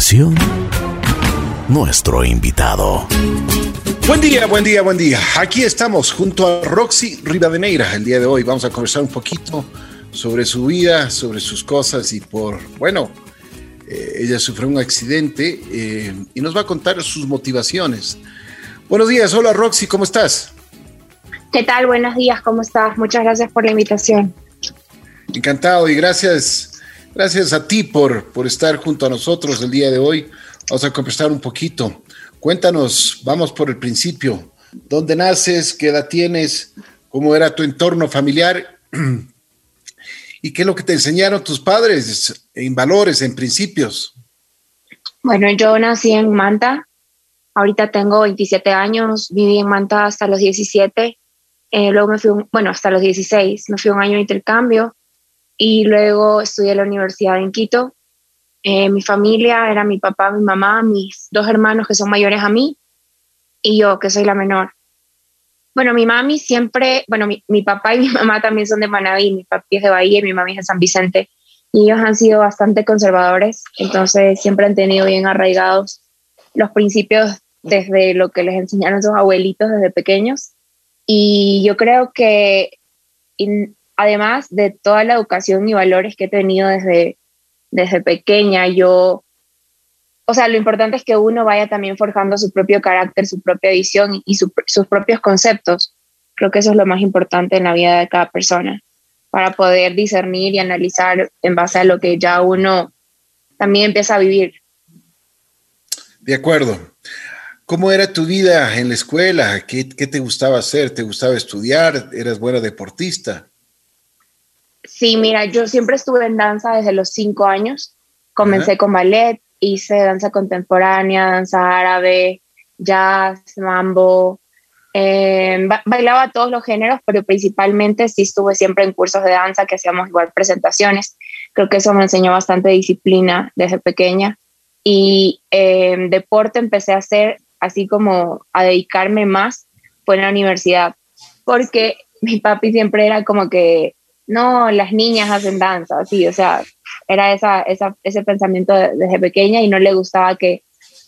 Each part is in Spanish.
continuación, nuestro invitado. Buen día, buen día, buen día. Aquí estamos junto a Roxy Rivadeneira. El día de hoy vamos a conversar un poquito sobre su vida, sobre sus cosas y por, bueno, eh, ella sufrió un accidente eh, y nos va a contar sus motivaciones. Buenos días, hola Roxy, ¿cómo estás? ¿Qué tal? Buenos días, ¿cómo estás? Muchas gracias por la invitación. Encantado y gracias, gracias a ti por, por estar junto a nosotros el día de hoy. Vamos a conversar un poquito. Cuéntanos, vamos por el principio. ¿Dónde naces? ¿Qué edad tienes? ¿Cómo era tu entorno familiar? ¿Y qué es lo que te enseñaron tus padres en valores, en principios? Bueno, yo nací en Manta. Ahorita tengo 27 años. Viví en Manta hasta los 17. Eh, luego me fui, bueno, hasta los 16. Me fui un año de intercambio y luego estudié en la universidad en Quito. Eh, mi familia era mi papá, mi mamá, mis dos hermanos que son mayores a mí y yo que soy la menor. Bueno, mi mami siempre, bueno, mi, mi, papá y mi mamá también son de Manaví, mi papi es de Bahía y mi mami es de San Vicente. Y ellos han sido bastante conservadores, entonces siempre han tenido bien arraigados los principios desde lo que les enseñaron sus abuelitos desde pequeños. Y yo creo que además de toda la educación y valores que he tenido desde, desde pequeña, yo o sea, lo importante es que uno vaya también forjando su propio carácter, su propia visión y sus propios conceptos. Creo que eso es lo más importante en la vida de cada persona, para poder discernir y analizar en base a lo que ya uno también empieza a vivir. De acuerdo. ¿Cómo era tu vida en la escuela? ¿Qué, qué te gustaba hacer? ¿Te gustaba estudiar? ¿Eras buena deportista? Sí, mira, yo siempre estuve en danza desde los cinco años. Comencé con ballet, hice danza contemporánea, danza árabe, jazz, mambo. Eh, bailaba todos los géneros, pero principalmente sí estuve siempre en cursos de danza que hacíamos igual presentaciones. Creo que eso me enseñó bastante disciplina desde pequeña. Y eh, deporte empecé a hacer así como a dedicarme más fue en la universidad, porque mi papi siempre era como que, no, las niñas hacen danza, así, o sea, era esa, esa, ese pensamiento desde pequeña y no le gustaba que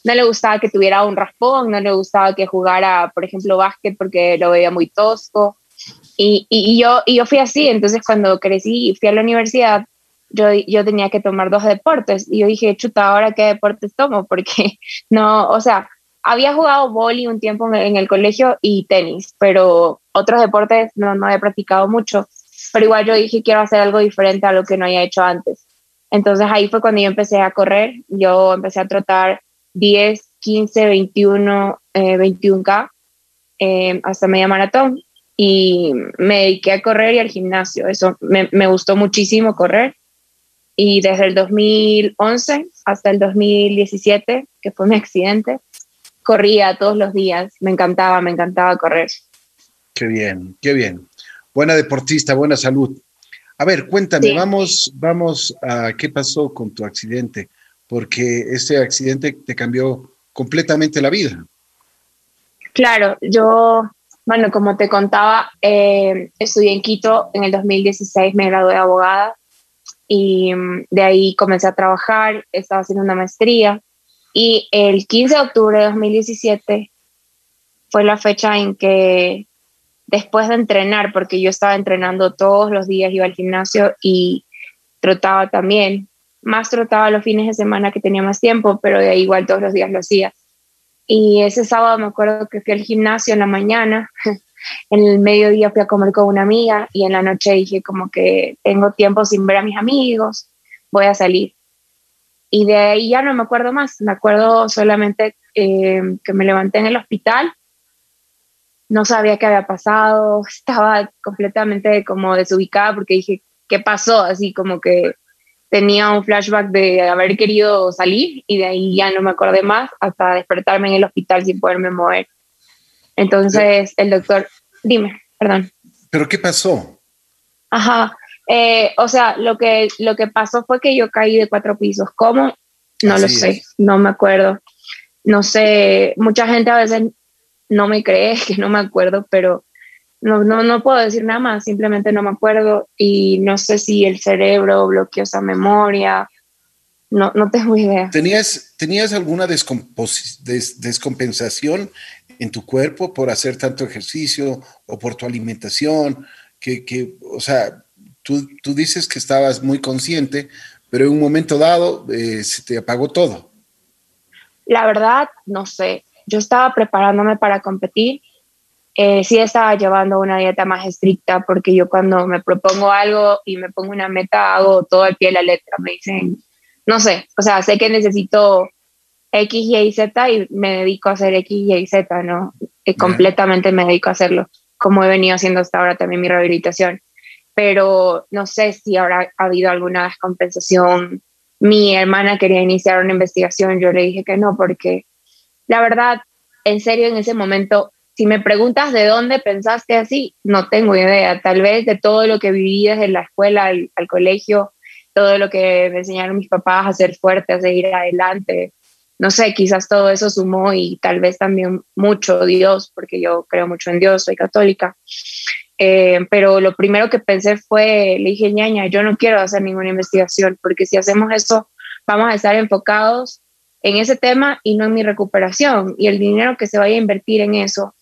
no le gustaba que tuviera un raspón, no le gustaba que jugara, por ejemplo, básquet porque lo veía muy tosco. Y, y, yo, y yo fui así, entonces cuando crecí y fui a la universidad, yo, yo tenía que tomar dos deportes. Y yo dije, chuta, ¿ahora qué deportes tomo? Porque no, o sea, había jugado vóley un tiempo en el, en el, colegio y tenis, pero otros deportes no, no había practicado mucho. Pero igual yo dije, quiero hacer algo diferente a lo que no había hecho antes. Entonces ahí fue cuando yo empecé a correr. Yo empecé a trotar 10, 15, 21, 21K hasta media maratón y me dediqué a correr y al gimnasio. Eso me, me, gustó muchísimo correr. Y desde el 2011 hasta el 2017, que fue mi accidente, corría todos los días. Me encantaba, me encantaba correr. Qué bien, qué bien. Buena deportista, buena salud. A ver, cuéntame, sí. vamos, vamos a qué pasó con tu accidente, porque ese accidente te cambió completamente la vida. Claro, yo, bueno, como te contaba, eh, estudié en Quito, en el 2016 me gradué de abogada y mm, de ahí comencé a trabajar, estaba haciendo una maestría y el 15 de octubre de 2017 fue la fecha en que después de entrenar, porque yo estaba entrenando todos los días, iba al gimnasio y trotaba también. Más trotaba los fines de semana que tenía más tiempo, pero de ahí igual todos los días lo hacía. Y ese sábado me acuerdo que fui al gimnasio en la mañana, en el mediodía fui a comer con una amiga y en la noche dije como que tengo tiempo sin ver a mis amigos, voy a salir. Y de ahí ya no me acuerdo más, me acuerdo solamente eh, que me levanté en el hospital no sabía qué había pasado, estaba completamente como desubicada porque dije, ¿qué pasó? Así como que tenía un flashback de haber querido salir y de ahí ya no me acordé más hasta despertarme en el hospital sin poderme mover. Entonces el doctor, dime, perdón. ¿Pero qué pasó? Ajá, eh, o sea, lo que, lo que pasó fue que yo caí de cuatro pisos. ¿Cómo? No Así lo sé, es. no me acuerdo. No sé, mucha gente a veces no me crees que no me acuerdo, pero no, no, no puedo decir nada más, simplemente no me acuerdo y no sé si el cerebro bloqueó esa memoria no, no tengo idea. ¿Tenías, ¿tenías alguna descompensación en tu cuerpo por hacer tanto ejercicio o por tu alimentación? Que, que o sea, tú, tú, dices que estabas muy consciente, pero en un momento dado eh, se te apagó todo. La verdad, no sé. Yo estaba preparándome para competir. Eh, sí estaba llevando una dieta más estricta porque yo cuando me propongo algo y me pongo una meta hago todo al pie de la letra. Me dicen, no sé, o sea, sé que necesito X, Y, Z y me dedico a hacer X, Y, Z, ¿no? Y completamente me dedico a hacerlo, como he venido haciendo hasta ahora también mi rehabilitación. Pero no sé si habrá habido alguna descompensación. Mi hermana quería iniciar una investigación, yo le dije que no, porque la verdad, en serio, en ese momento, si me preguntas de dónde pensaste así, no tengo idea. Tal vez de todo lo que viví desde la escuela al, colegio, todo lo que me enseñaron mis papás a ser fuerte, a seguir adelante. No sé, quizás todo eso sumó y tal vez también mucho Dios, porque yo creo mucho en Dios, soy católica. Eh, pero lo primero que pensé fue, le dije, ñaña, yo no quiero hacer ninguna investigación, porque si hacemos eso, vamos a estar enfocados en ese tema y no en mi recuperación. Y el dinero que se vaya a invertir en eso,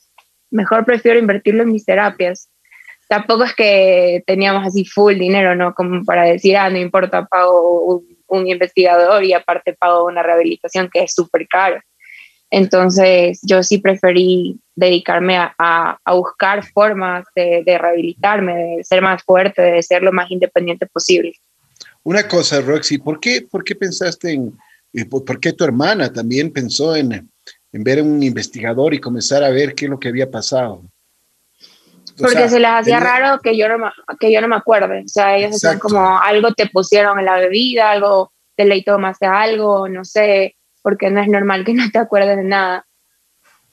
mejor prefiero invertirlo en mis terapias tampoco es que teníamos así full dinero, ¿no? Como para decir, ah, no importa, pago un, investigador y aparte pago una rehabilitación que es súper caro. Entonces yo sí preferí dedicarme a, a, buscar formas de, de, rehabilitarme, de ser más fuerte, de ser lo más independiente posible. Una cosa, Roxy, ¿por qué, por qué pensaste en, por qué tu hermana también pensó en, en ver a un investigador y comenzar a ver qué es lo que había pasado? Porque se les hacía raro que yo, no, que yo no me acuerde. O sea, ellos decían como algo te pusieron en la bebida, algo te leí tomaste algo, no sé, porque no es normal que no te acuerdes de nada.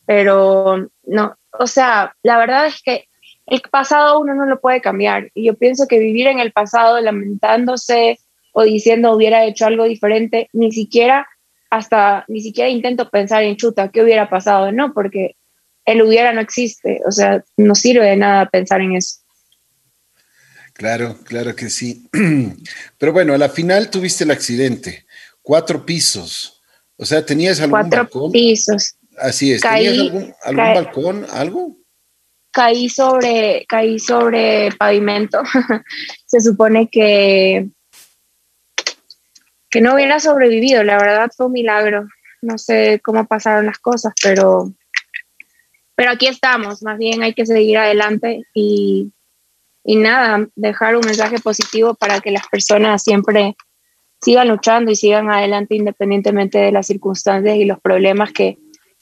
Pero no, o sea, la verdad es que el pasado uno no lo puede cambiar. Y yo pienso que vivir en el pasado lamentándose o diciendo hubiera hecho algo diferente, ni siquiera hasta, ni siquiera intento pensar en chuta, ¿qué hubiera pasado? No, porque el hubiera no existe, o sea, no sirve de nada pensar en eso. Claro, claro que sí. Pero bueno, a la final tuviste el accidente, cuatro pisos, o sea, ¿tenías algún cuatro balcón? pisos. Así es, ¿tenías algún, balcón, algo? Caí sobre, caí sobre pavimento. Se supone que que no hubiera sobrevivido, la verdad fue un milagro. No sé cómo pasaron las cosas, pero pero aquí estamos, más bien hay que seguir adelante y, y nada, dejar un mensaje positivo para que las personas siempre sigan luchando y sigan adelante independientemente de las circunstancias y los problemas que,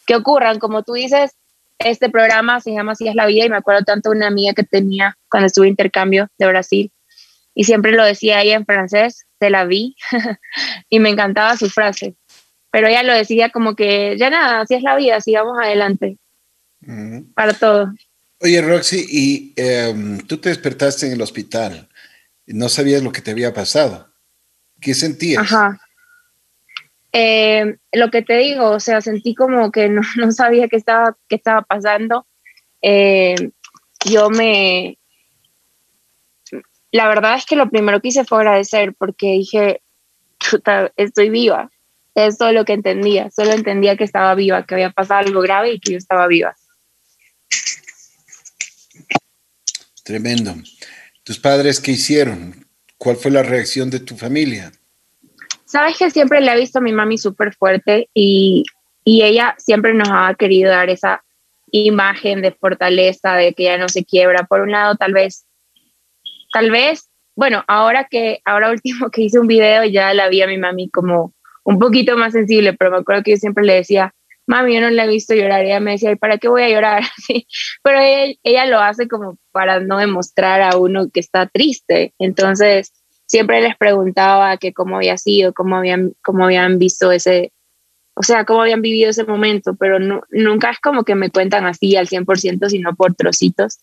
que ocurran. Como tú dices, este programa se llama Así es la vida y me acuerdo tanto de una amiga que tenía cuando estuve intercambio de Brasil y siempre lo decía ella en francés, se la vi y me encantaba su frase, pero ella lo decía como que ya nada, así es la vida, sigamos adelante para todo. Oye, Roxy, y em, tú te despertaste en el hospital, no sabías lo que te había pasado. ¿Qué sentías? Ajá. Em, lo que te digo, o sea, sentí como que no, no sabía qué estaba, qué estaba pasando. Em, yo me... La verdad es que lo primero que hice fue agradecer porque dije, estoy viva. Es todo lo que entendía. Solo entendía que estaba viva, que había pasado algo grave y que yo estaba viva. Tremendo. ¿Tus padres qué hicieron? ¿Cuál fue la reacción de tu familia? Sabes que siempre le he visto a mi mami súper fuerte y, y ella siempre nos ha querido dar esa imagen de fortaleza, de que ella no se quiebra. Por un lado, tal vez, tal vez, bueno, ahora que, ahora último que hice un video, ya la vi a mi mami como un poquito más sensible, pero me acuerdo que yo siempre le decía, mami, yo no la he visto llorar. Y ella me decía, ¿y para qué voy a llorar? Sí, pero ella, lo hace como para no demostrar a uno que está triste. Entonces, siempre les preguntaba que cómo había sido, cómo habían, cómo habían visto ese, o sea, cómo habían vivido ese momento, pero nunca es como que me cuentan así al 100%, sino por trocitos.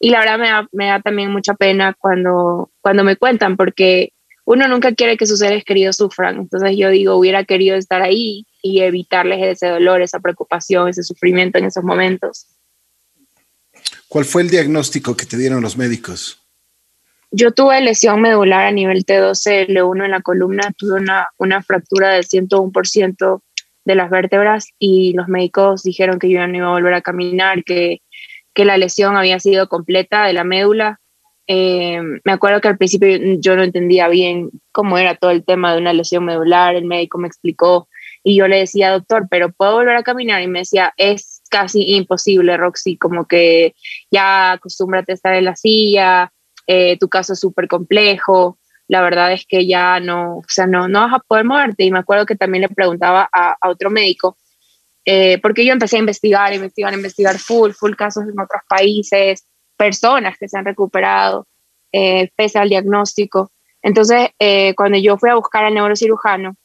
Y la verdad me da, me da también mucha pena cuando, cuando me cuentan, porque uno nunca quiere que sus seres queridos sufran. Entonces yo digo, hubiera querido estar ahí y evitarles ese dolor, esa preocupación, ese sufrimiento en esos momentos. ¿Cuál fue el diagnóstico que te dieron los médicos? yo tuve lesión medular a nivel T12L1 en la columna, tuve una, una fractura del 101% de las vértebras y los médicos dijeron que yo ya no iba a volver a caminar, que, que la lesión había sido completa de la médula. Eh, me acuerdo que al principio yo no entendía bien cómo era todo el tema de una lesión medular, el médico me explicó y yo le decía, doctor, pero puedo volver a caminar y me decía, es casi imposible, Roxy, como que ya acostúmbrate a estar en la silla, eh, tu caso es súper complejo, la verdad es que ya no, o sea, no, no vas a poder moverte. Y me acuerdo que también le preguntaba a, otro médico, eh, porque yo empecé a investigar, investigar, investigar full, full casos en otros países, personas que se han recuperado eh, pese al diagnóstico. Entonces, cuando yo fui a buscar al neurocirujano,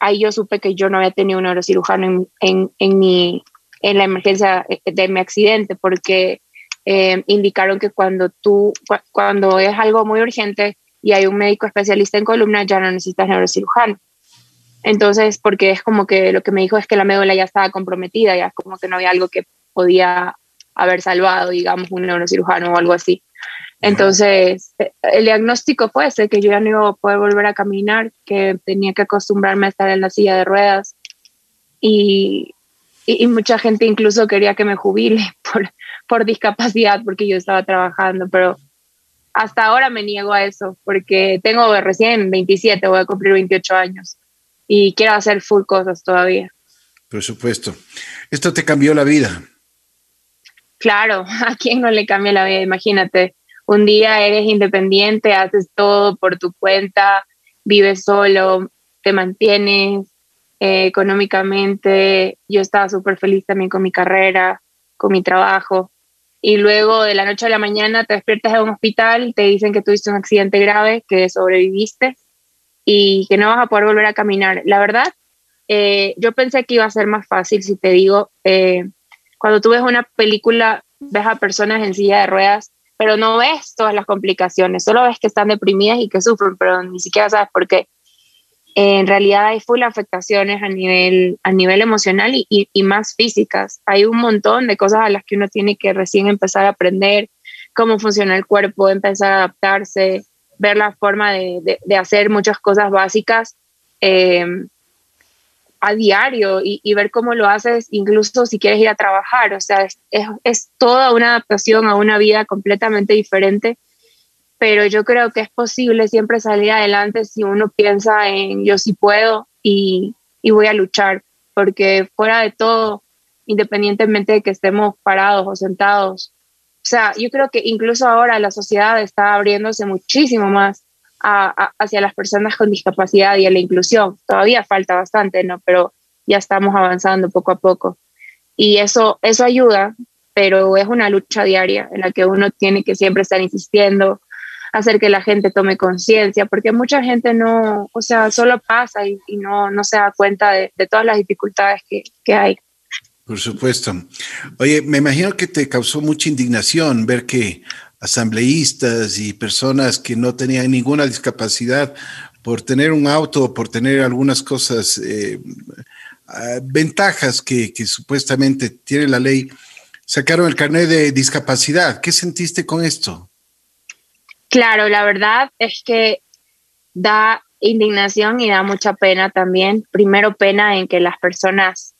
ahí yo supe que yo no había tenido un neurocirujano en, en, en, mi, en la emergencia de mi accidente, porque eh, indicaron que cuando tú, cuando es algo muy urgente y hay un médico especialista en columna, ya no necesitas neurocirujano. Entonces, porque es como que lo que me dijo es que la médula ya estaba comprometida, ya es como que no había algo que podía haber salvado, digamos, un neurocirujano o algo así. Entonces, el diagnóstico fue ese, que yo ya no iba a poder volver a caminar, que tenía que acostumbrarme a estar en la silla de ruedas. Y, y, mucha gente incluso quería que me jubile por, por discapacidad porque yo estaba trabajando, pero hasta ahora me niego a eso porque tengo recién 27, voy a cumplir 28 años y quiero hacer full cosas todavía. Por supuesto. ¿Esto te cambió la vida? Claro, ¿a quién no le cambia la vida? Imagínate, un día eres independiente, haces todo por tu cuenta, vives solo, te mantienes, eh, económicamente, yo estaba súper feliz también con mi carrera, con mi trabajo. Y luego de la noche a la mañana te despiertas en un hospital, te dicen que tuviste un accidente grave, que sobreviviste y que no vas a poder volver a caminar. La verdad, eh, yo pensé que iba a ser más fácil si te digo, eh, cuando tú ves una película, ves a personas en silla de ruedas, pero no ves todas las complicaciones, solo ves que están deprimidas y que sufren, pero ni siquiera sabes por qué en realidad hay full afectaciones a nivel, a nivel emocional y, y, más físicas. Hay un montón de cosas a las que uno tiene que recién empezar a aprender, cómo funciona el cuerpo, empezar a adaptarse, ver la forma de, de, hacer muchas cosas básicas eh, a diario y, ver cómo lo haces, incluso si quieres ir a trabajar. O sea, es, es, toda una adaptación a una vida completamente diferente pero yo creo que es posible siempre salir adelante si uno piensa en yo sí puedo y, y voy a luchar, porque fuera de todo, independientemente de que estemos parados o sentados, sea, yo creo que incluso ahora la sociedad está abriéndose muchísimo más hacia las personas con discapacidad y a la inclusión. Todavía falta bastante, ¿no? Pero ya estamos avanzando poco a poco. Y eso, eso ayuda, pero es una lucha diaria en la que uno tiene que siempre estar insistiendo, hacer que la gente tome conciencia, porque mucha gente no, o sea, solo pasa y, no, no se da cuenta de, todas las dificultades que, que, hay. Por supuesto. Oye, me imagino que te causó mucha indignación ver que asambleístas y personas que no tenían ninguna discapacidad por tener un auto, por tener algunas cosas, eh, ah, ventajas que, que supuestamente tiene la ley, sacaron el carnet de discapacidad. ¿Qué sentiste con esto? Claro, la verdad es que da indignación y da mucha pena también. Primero pena en que las personas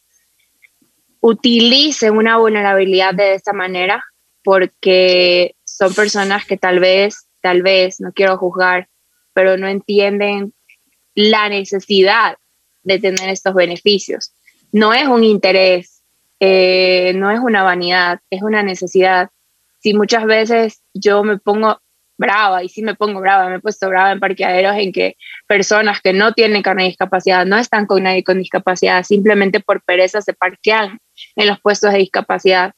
utilicen una vulnerabilidad de esta manera porque son personas que tal vez, tal vez, no quiero juzgar, pero no entienden la necesidad de tener estos beneficios. No es un interés, eh, no es una vanidad, es una necesidad. Si muchas veces yo me pongo, brava, y sí me pongo brava, me he puesto brava en parqueaderos en que personas que no tienen carne de discapacidad, no están con nadie con discapacidad, simplemente por pereza se parquean en los puestos de discapacidad.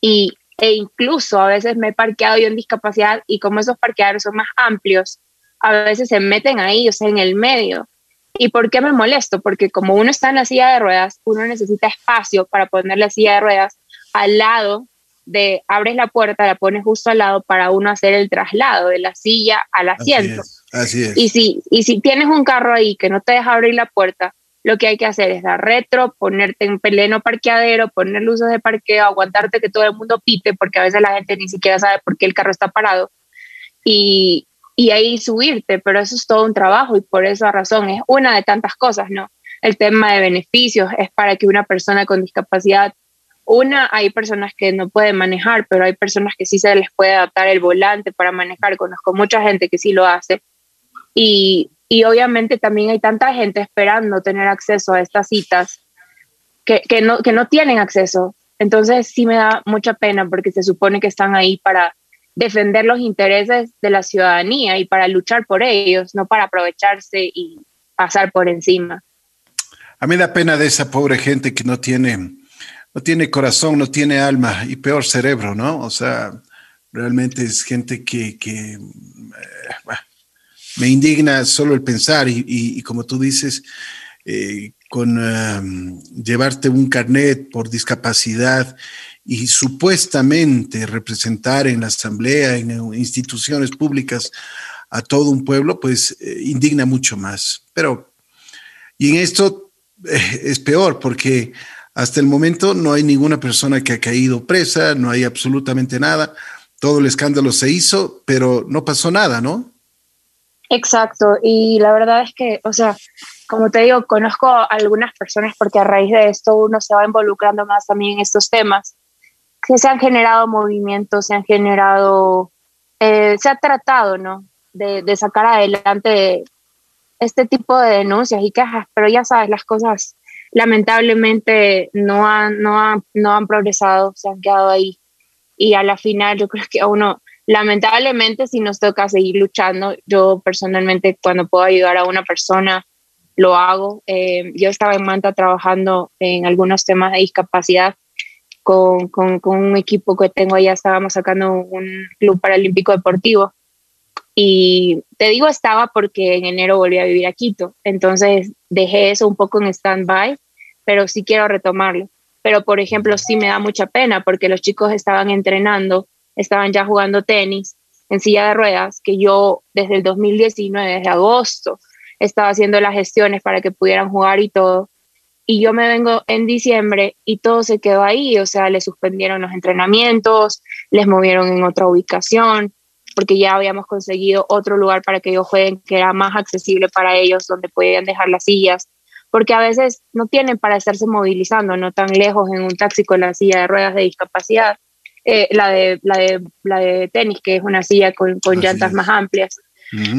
Y, e incluso a veces me he parqueado yo en discapacidad y como esos parqueaderos son más amplios, a veces se meten ahí, o sea, en el medio. ¿Y por qué me molesto? Porque como uno está en la silla de ruedas, uno necesita espacio para poner la silla de ruedas al lado de abres la puerta, la pones justo al lado para uno hacer el traslado de la silla al asiento. Así es. Y, si, y si tienes un carro ahí que no te deja abrir la puerta, lo que hay que hacer es dar retro, ponerte en pleno parqueadero, poner luces de parqueo, aguantarte que todo el mundo pite, porque a veces la gente ni siquiera sabe por qué el carro está parado. Y, y ahí subirte, pero eso es todo un trabajo y por esa razón es una de tantas cosas, ¿no? El tema de beneficios es para que una persona con discapacidad, una, hay personas que no pueden manejar, pero hay personas que sí se les puede adaptar el volante para manejar. Conozco mucha gente que sí lo hace. Y, y obviamente también hay tanta gente esperando tener acceso a estas citas que, que, no, que no tienen acceso. Entonces sí me da mucha pena porque se supone que están ahí para defender los intereses de la ciudadanía y para luchar por ellos, no para aprovecharse y pasar por encima. A mí da pena de esa pobre gente que no tiene, no tiene corazón, no tiene alma y peor cerebro, ¿no? O sea, realmente es gente que, eh, me indigna solo el pensar y, como tú dices, eh, con llevarte un carnet por discapacidad y supuestamente representar en la asamblea, en instituciones públicas a todo un pueblo, pues eh, indigna mucho más. Pero, y en esto es peor porque hasta el momento no hay ninguna persona que ha caído presa, no hay absolutamente nada, todo el escándalo se hizo, pero no pasó nada, ¿no? Exacto, y la verdad es que, o sea, como te digo, conozco a algunas personas porque a raíz de esto uno se va involucrando más también en estos temas que se han generado movimientos, se han generado, eh, se ha tratado, ¿no? De, de, sacar adelante este tipo de denuncias y quejas, pero ya sabes, las cosas lamentablemente no han, no han, no han progresado, se han quedado ahí. Y a la final yo creo que a uno, lamentablemente, si nos toca seguir luchando, yo personalmente cuando puedo ayudar a una persona, lo hago. Eh, yo estaba en Manta trabajando en algunos temas de discapacidad con, con, un equipo que tengo allá, estábamos sacando un club paralímpico deportivo. Y te digo estaba porque en enero volví a vivir a Quito, entonces dejé eso un poco en stand-by, pero sí quiero retomarlo. Pero, por ejemplo, sí me da mucha pena porque los chicos estaban entrenando, estaban ya jugando tenis en silla de ruedas, que yo desde el 2019, desde agosto, estaba haciendo las gestiones para que pudieran jugar y todo y yo me vengo en diciembre y todo se quedó ahí, o sea, le suspendieron los entrenamientos, les movieron en otra ubicación, porque ya habíamos conseguido otro lugar para que ellos jueguen que era más accesible para ellos, donde podían dejar las sillas, porque a veces no tienen para estarse movilizando, no tan lejos en un taxi con la silla de ruedas de discapacidad, eh, la, de, la, de, la de tenis, que es una silla con, con llantas más amplias.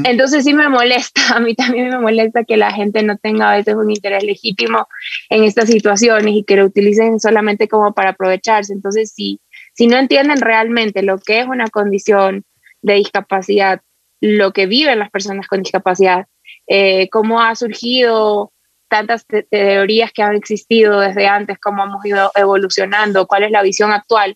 Entonces sí me molesta, a mí también me molesta que la gente no tenga a veces un interés legítimo en estas situaciones y que lo utilicen solamente como para aprovecharse. Entonces, si, si no entienden realmente lo que es una condición de discapacidad, lo que viven las personas con discapacidad, eh, cómo ha surgido tantas teorías que han existido desde antes, cómo hemos ido evolucionando, cuál es la visión actual,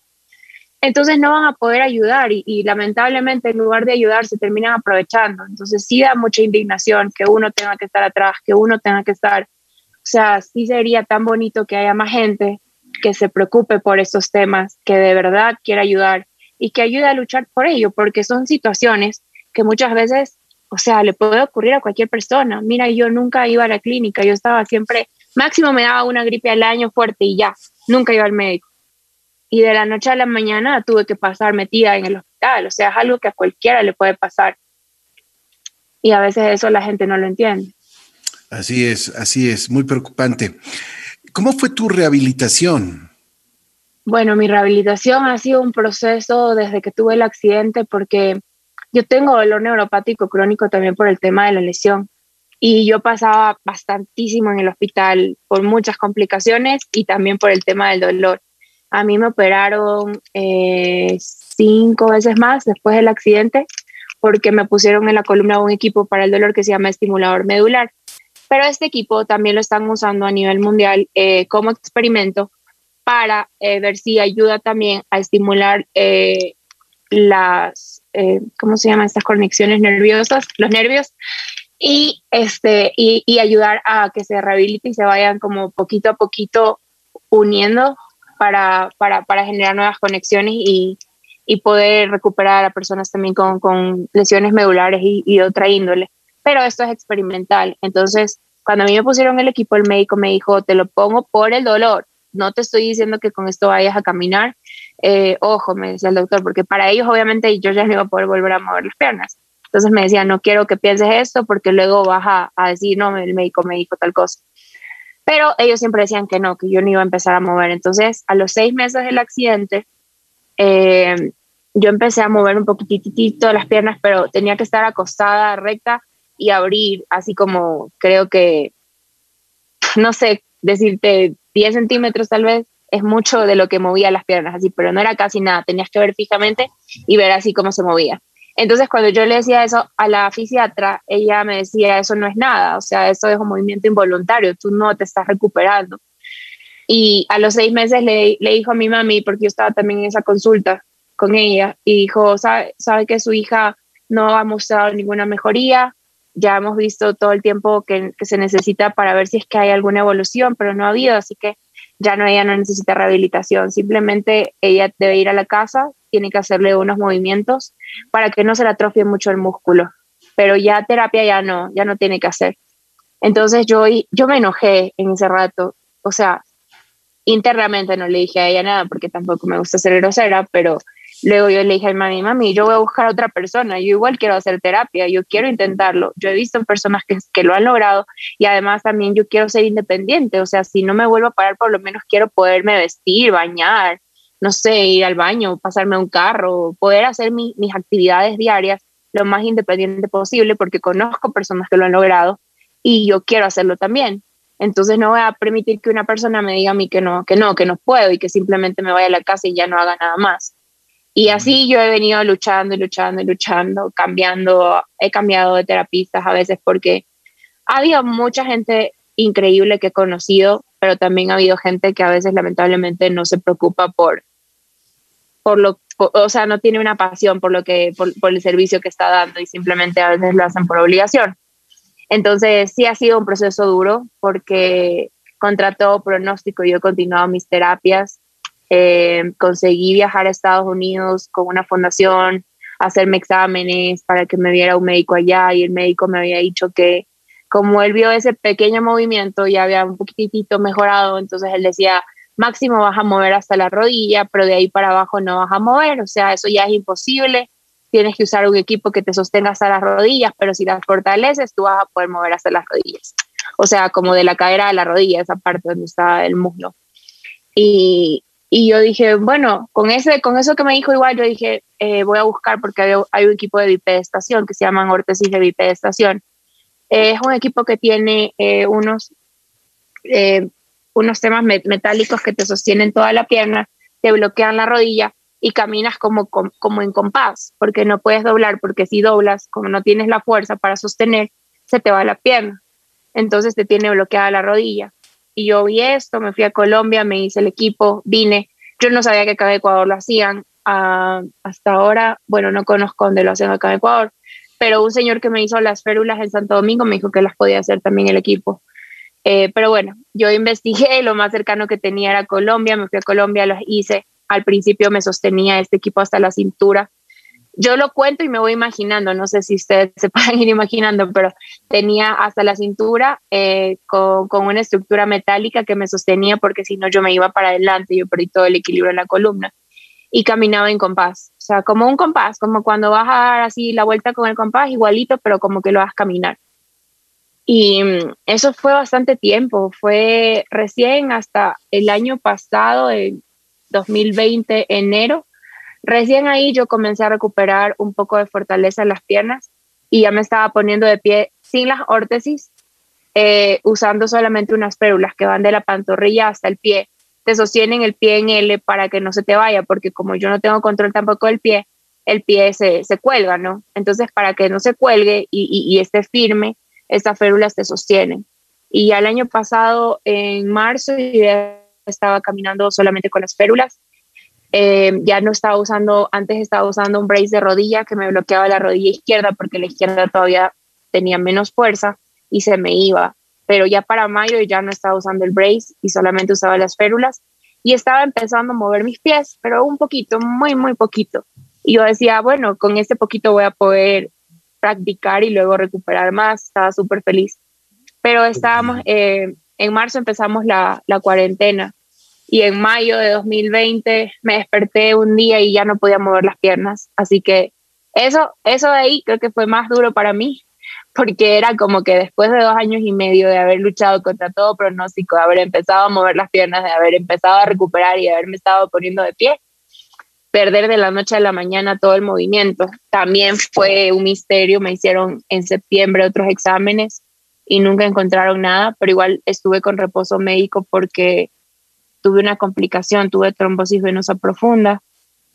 entonces no van a poder ayudar y, lamentablemente en lugar de ayudar se terminan aprovechando. Entonces sí da mucha indignación que uno tenga que estar atrás, que uno tenga que estar, o sea, sí sería tan bonito que haya más gente que se preocupe por estos temas, que de verdad quiera ayudar y que ayude a luchar por ello, porque son situaciones que muchas veces, o sea, le puede ocurrir a cualquier persona. Mira, yo nunca iba a la clínica, yo estaba siempre, máximo me daba una gripe al año fuerte y ya, nunca iba al médico y de la noche a la mañana tuve que pasar metida en el hospital. O sea, es algo que a cualquiera le puede pasar. Y a veces eso la gente no lo entiende. Así es, así es, muy preocupante. ¿Cómo fue tu rehabilitación? Bueno, mi rehabilitación ha sido un proceso desde que tuve el accidente porque yo tengo dolor neuropático crónico también por el tema de la lesión y yo pasaba bastantísimo en el hospital por muchas complicaciones y también por el tema del dolor. A mí me operaron eh, cinco veces más después del accidente porque me pusieron en la columna un equipo para el dolor que se llama estimulador medular. Pero este equipo también lo están usando a nivel mundial eh, como experimento para eh, ver si ayuda también a estimular las, ¿cómo se llaman estas conexiones nerviosas? Los nervios y, este, y, ayudar a que se rehabilite y se vayan como poquito a poquito uniendo para, para, para generar nuevas conexiones y, y, poder recuperar a personas también con, con lesiones medulares y, y, otra índole. Pero esto es experimental. Entonces, cuando a mí me pusieron el equipo, el médico me dijo, te lo pongo por el dolor. No te estoy diciendo que con esto vayas a caminar. Eh, ojo, me decía el doctor, porque para ellos obviamente yo ya no iba a poder volver a mover las piernas. Entonces me decía, no quiero que pienses esto porque luego vas a, decir, no, el médico me dijo tal cosa. Pero ellos siempre decían que no, que yo no iba a empezar a mover. Entonces, a los seis meses del accidente, eh, yo empecé a mover un poquitito las piernas, pero tenía que estar acostada recta y abrir, así como creo que, no sé, decirte 10 centímetros tal vez, es mucho de lo que movía las piernas, así, pero no era casi nada, tenías que ver fijamente y ver así cómo se movía. Entonces, cuando yo le decía eso a la fisiatra, ella me decía, eso no es nada, o sea, eso es un movimiento involuntario, tú no te estás recuperando. Y a los seis meses le, le dijo a mi mami, porque yo estaba también en esa consulta con ella, y dijo, sabe, sabe que su hija no ha mostrado ninguna mejoría, ya hemos visto todo el tiempo que, se necesita para ver si es que hay alguna evolución, pero no ha habido, así que ya no, ella no necesita rehabilitación, simplemente ella debe ir a la casa, tiene que hacerle unos movimientos para que no se le atrofie mucho el músculo, pero ya terapia ya no, ya no tiene que hacer. Entonces yo, yo me enojé en ese rato, o sea, internamente no le dije a ella nada porque tampoco me gusta ser grosera, pero luego yo le dije a mi mami, mami, yo voy a buscar a otra persona, yo igual quiero hacer terapia, yo quiero intentarlo, yo he visto personas que, que lo han logrado y además también yo quiero ser independiente, o sea, si no me vuelvo a parar, por lo menos quiero poderme vestir, bañar, no sé, ir al baño, pasarme un carro, poder hacer mis actividades diarias lo más independiente posible porque conozco personas que lo han logrado y yo quiero hacerlo también. Entonces no voy a permitir que una persona me diga a mí que no, que no, que no puedo y que simplemente me vaya a la casa y ya no haga nada más. Y así yo he venido luchando y luchando y luchando, cambiando, he cambiado de terapistas a veces porque ha habido mucha gente increíble que he conocido, pero también ha habido gente que a veces lamentablemente no se preocupa por, por lo, o sea, no tiene una pasión por lo que, por, por el servicio que está dando y simplemente a veces lo hacen por obligación. Entonces, sí ha sido un proceso duro porque contra todo pronóstico yo he continuado mis terapias. Eh, conseguí viajar a Estados Unidos con una fundación, hacerme exámenes para que me viera un médico allá y el médico me había dicho que como él vio ese pequeño movimiento ya había un poquitito mejorado, entonces él decía, máximo vas a mover hasta la rodilla, pero de ahí para abajo no vas a mover, o sea, eso ya es imposible tienes que usar un equipo que te sostenga hasta las rodillas, pero si las fortaleces, tú vas a poder mover hasta las rodillas. O sea, como de la cadera a la rodilla, esa parte donde está el muslo. Y, y yo dije, bueno, con, ese, con eso que me dijo igual, yo dije, eh, voy a buscar porque hay, hay, un equipo de bipedestación que se llaman órtesis de bipedestación. Eh, es un equipo que tiene eh, unos, eh, unos temas metálicos que te sostienen toda la pierna, te bloquean la rodilla y caminas como, como en compás, porque no puedes doblar, porque si doblas, como no tienes la fuerza para sostener, se te va la pierna. Entonces te tiene bloqueada la rodilla. Y yo vi esto, me fui a Colombia, me hice el equipo, vine. Yo no sabía que acá en Ecuador lo hacían. Uh, hasta ahora, bueno, no conozco dónde lo hacen acá en Ecuador, pero un señor que me hizo las férulas en Santo Domingo me dijo que las podía hacer también el equipo. Eh, pero bueno, yo investigué, lo más cercano que tenía era Colombia, me fui a Colombia, los hice al principio me sostenía este equipo hasta la cintura. Yo lo cuento y me voy imaginando, no sé si ustedes se pueden ir imaginando, pero tenía hasta la cintura eh, con, con, una estructura metálica que me sostenía porque si no yo me iba para adelante, yo perdí todo el equilibrio en la columna y caminaba en compás, o sea, como un compás, como cuando vas a dar así la vuelta con el compás, igualito, pero como que lo vas a caminar. Y mm, eso fue bastante tiempo, fue recién hasta el año pasado, en 2020, enero, recién ahí yo comencé a recuperar un poco de fortaleza en las piernas y ya me estaba poniendo de pie sin las órtesis, eh, usando solamente unas pérulas que van de la pantorrilla hasta el pie. Te sostienen el pie en L para que no se te vaya, porque como yo no tengo control tampoco del pie, el pie se, se cuelga, ¿no? Entonces, para que no se cuelgue y, y, y esté firme, estas férulas te sostienen. Y ya el año pasado, en marzo, estaba caminando solamente con las férulas. Eh, ya no estaba usando, antes estaba usando un brace de rodilla que me bloqueaba la rodilla izquierda porque la izquierda todavía tenía menos fuerza y se me iba. Pero ya para mayo ya no estaba usando el brace y solamente usaba las férulas y estaba empezando a mover mis pies, pero un poquito, muy, muy poquito. Y yo decía, bueno, con este poquito voy a poder practicar y luego recuperar más. Estaba súper feliz. Pero estábamos, eh, en marzo empezamos la, la cuarentena y en mayo de 2020 me desperté un día y ya no podía mover las piernas, así que eso, eso de ahí creo que fue más duro para mí, porque era como que después de dos años y medio de haber luchado contra todo pronóstico, de haber empezado a mover las piernas, de haber empezado a recuperar y de haberme estado poniendo de pie, perder de la noche a la mañana todo el movimiento. También fue un misterio, me hicieron en septiembre otros exámenes y nunca encontraron nada, pero igual estuve con reposo médico porque tuve una complicación, tuve trombosis venosa profunda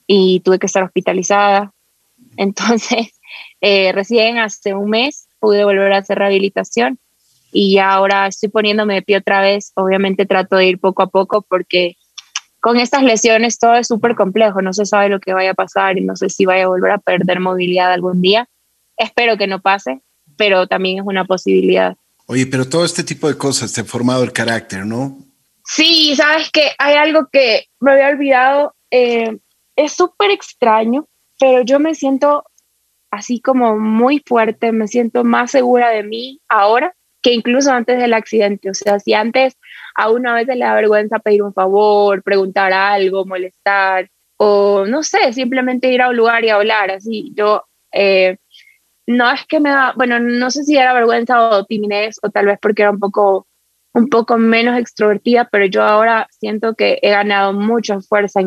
y tuve que estar hospitalizada. Entonces, eh, recién hace un mes pude volver a hacer rehabilitación y ya ahora estoy poniéndome de pie otra vez. Obviamente trato de ir poco a poco porque con estas lesiones todo es súper complejo, no se sabe lo que vaya a pasar y no sé si vaya a volver a perder movilidad algún día. Espero que no pase, pero también es una posibilidad. Oye, pero todo este tipo de cosas te ha formado el carácter, ¿no? Sí, sabes que hay algo que me había olvidado. Eh, es súper extraño, pero yo me siento así como muy fuerte, me siento más segura de mí ahora que incluso antes del accidente. O sea, si antes a una vez le da vergüenza pedir un favor, preguntar algo, molestar, o no sé, simplemente ir a un lugar y hablar, así. Yo, eh, no es que me da, bueno, no sé si era vergüenza o timidez, o tal vez porque era un poco un poco menos extrovertida, pero yo ahora siento que he ganado mucha fuerza,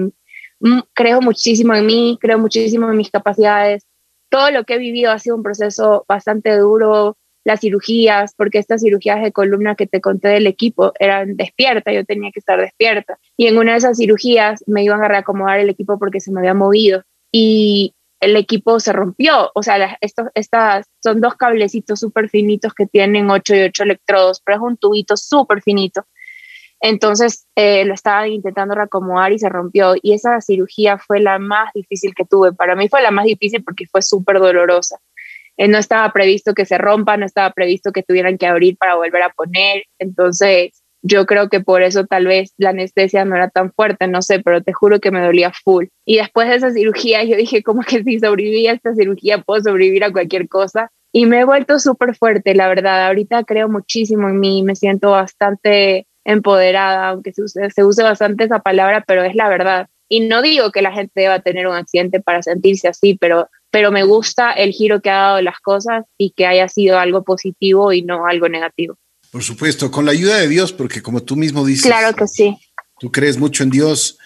creo muchísimo en mí, creo muchísimo en mis capacidades. Todo lo que he vivido ha sido un proceso bastante duro, las cirugías, porque estas cirugías de columna que te conté del equipo eran despierta, yo tenía que estar despierta. Y en una de esas cirugías me iban a reacomodar el equipo porque se me había movido. Y el equipo se rompió. O sea, estos, estas son dos cablecitos súper finitos que tienen 8 y 8 electrodos, pero es un tubito súper finito. Entonces eh, lo estaba intentando reacomodar y se rompió. Y esa cirugía fue la más difícil que tuve. Para mí fue la más difícil porque fue súper dolorosa. Eh, no estaba previsto que se rompa, no estaba previsto que tuvieran que abrir para volver a poner. Entonces yo creo que por eso tal vez la anestesia no era tan fuerte, no sé, pero te juro que me dolía full. Y después de esa cirugía yo dije como que si sobreviví a esta cirugía puedo sobrevivir a cualquier cosa. Y me he vuelto súper fuerte, la verdad. Ahorita creo muchísimo en mí, me siento bastante empoderada, aunque se use, se use bastante esa palabra, pero es la verdad. Y no digo que la gente deba tener un accidente para sentirse así, pero, pero me gusta el giro que ha dado las cosas y que haya sido algo positivo y no algo negativo. Por supuesto, con la ayuda de Dios, porque como tú mismo dices. Claro que sí. Tú crees mucho en Dios.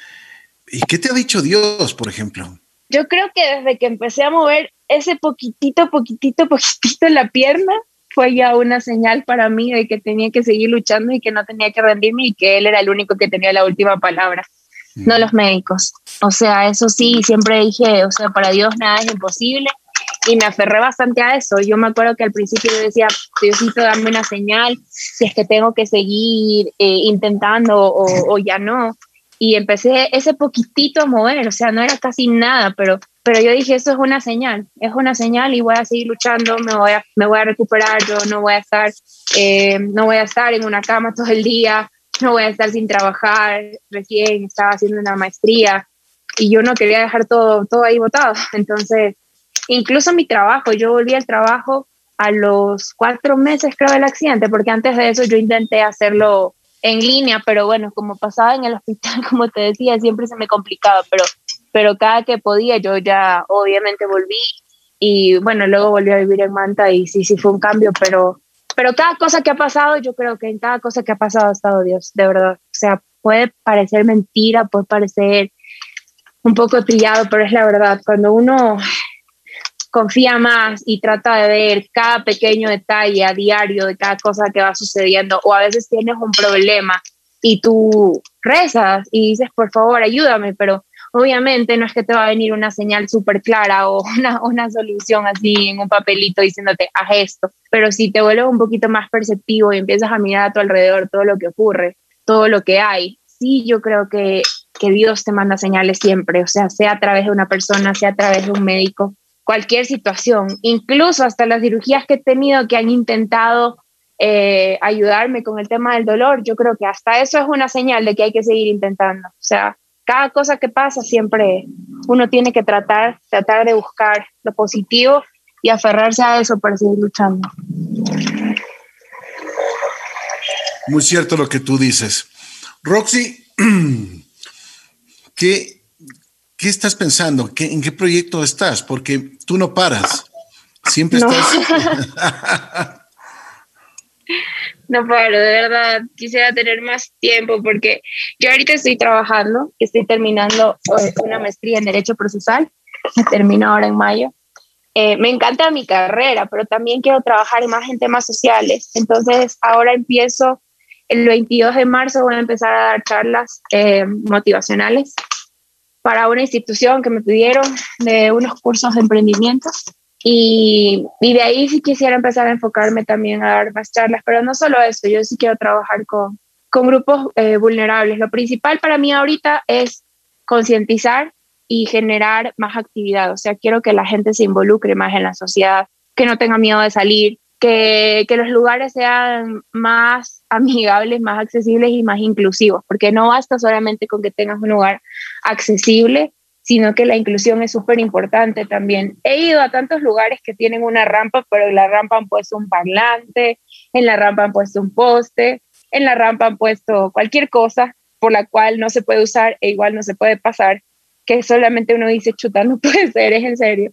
¿Y qué te ha dicho Dios, por ejemplo? Yo creo que desde que empecé a mover ese poquitito, poquitito, poquitito la pierna, fue ya una señal para mí de que tenía que seguir luchando y que no tenía que rendirme y que él era el único que tenía la última palabra, no mm. los médicos. O sea, eso sí, siempre dije, o sea, para Dios nada es imposible y me aferré bastante a eso. Yo me acuerdo que al principio yo decía, Diosito, dame una señal, si es que tengo que seguir eh, intentando o, o, ya no. Y empecé ese poquitito a mover, o sea, no era casi nada, pero, pero yo dije, eso es una señal, es una señal y voy a seguir luchando, me voy a, me voy a recuperar, yo no voy a estar, eh, no voy a estar en una cama todo el día, no voy a estar sin trabajar, recién estaba haciendo una maestría y yo no quería dejar todo, todo ahí botado. Entonces, incluso mi trabajo, yo volví al trabajo a los cuatro meses creo del accidente, porque antes de eso yo intenté hacerlo en línea, pero bueno, como pasaba en el hospital, como te decía, siempre se me complicaba, pero, pero cada que podía yo ya obviamente volví y bueno, luego volví a vivir en Manta y sí, sí fue un cambio, pero, pero cada cosa que ha pasado, yo creo que en cada cosa que ha pasado ha estado Dios, de verdad. O sea, puede parecer mentira, puede parecer un poco trillado, pero es la verdad. Cuando uno confía más y trata de ver cada pequeño detalle a diario de cada cosa que va sucediendo o a veces tienes un problema y tú rezas y dices, por favor, ayúdame, pero obviamente no es que te va a venir una señal súper clara o una, una solución así en un papelito diciéndote, haz esto, pero si te vuelves un poquito más perceptivo y empiezas a mirar a tu alrededor todo lo que ocurre, todo lo que hay, sí, yo creo que, que Dios te manda señales siempre, o sea, sea a través de una persona, sea a través de un médico, cualquier situación, incluso hasta las cirugías que he tenido que han intentado eh, ayudarme con el tema del dolor, yo creo que hasta eso es una señal de que hay que seguir intentando. O sea, cada cosa que pasa siempre uno tiene que tratar, tratar de buscar lo positivo y aferrarse a eso para seguir luchando. Muy cierto lo que tú dices. Roxy, ¿qué, ¿qué estás pensando? ¿En qué proyecto estás? Porque tú no paras. Siempre estás. no paro, de verdad. Quisiera tener más tiempo porque yo ahorita estoy trabajando, estoy terminando eh, una maestría en Derecho Procesal. Termino ahora en mayo. Eh, me encanta mi carrera, pero también quiero trabajar más en temas sociales. Entonces, ahora empiezo el 22 de marzo, voy a empezar a dar charlas eh, motivacionales para una institución que me pidieron de unos cursos de emprendimiento. Y, y, de ahí sí quisiera empezar a enfocarme también a dar más charlas, pero no solo eso, yo sí quiero trabajar con, con grupos eh, vulnerables. Lo principal para mí ahorita es concientizar y generar más actividad, o sea, quiero que la gente se involucre más en la sociedad, que no tenga miedo de salir, que, los lugares sean más amigables, más accesibles y más inclusivos, porque no basta solamente con que tengas un lugar accesible, sino que la inclusión es súper importante también. He ido a tantos lugares que tienen una rampa, pero en la rampa han puesto un parlante, en la rampa han puesto un poste, en la rampa han puesto cualquier cosa por la cual no se puede usar e igual no se puede pasar, que solamente uno dice, chuta, no puede ser, es en serio.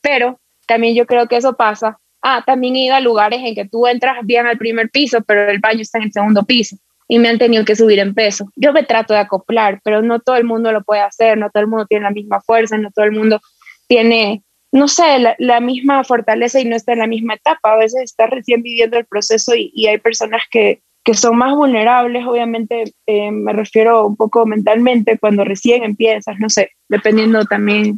Pero también yo creo que eso pasa Ah, también he ido a lugares en que tú entras bien al primer piso, pero el baño está en el segundo piso y me han tenido que subir en peso. Yo me trato de acoplar, pero no todo el mundo lo puede hacer, no todo el mundo tiene la misma fuerza, no todo el mundo tiene, no sé, la, misma fortaleza y no está en la misma etapa. A veces está recién viviendo el proceso y, hay personas que, que, son más vulnerables, obviamente eh, me refiero un poco mentalmente cuando recién empiezas, no sé, dependiendo también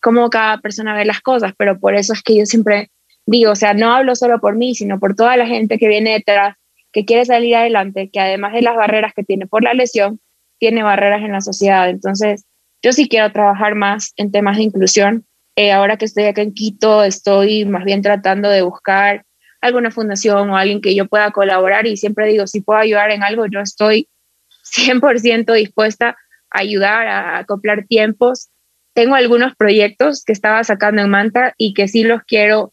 cómo cada persona ve las cosas, pero por eso es que yo siempre digo, o sea, no hablo solo por mí, sino por toda la gente que viene detrás, que quiere salir adelante, que además de las barreras que tiene por la lesión, tiene barreras en la sociedad. Entonces, yo sí quiero trabajar más en temas de inclusión. Eh, ahora que estoy acá en Quito, estoy más bien tratando de buscar alguna fundación o alguien que yo pueda colaborar y siempre digo, si puedo ayudar en algo, yo estoy 100% dispuesta a ayudar, a acoplar tiempos. Tengo algunos proyectos que estaba sacando en Manta y que sí los quiero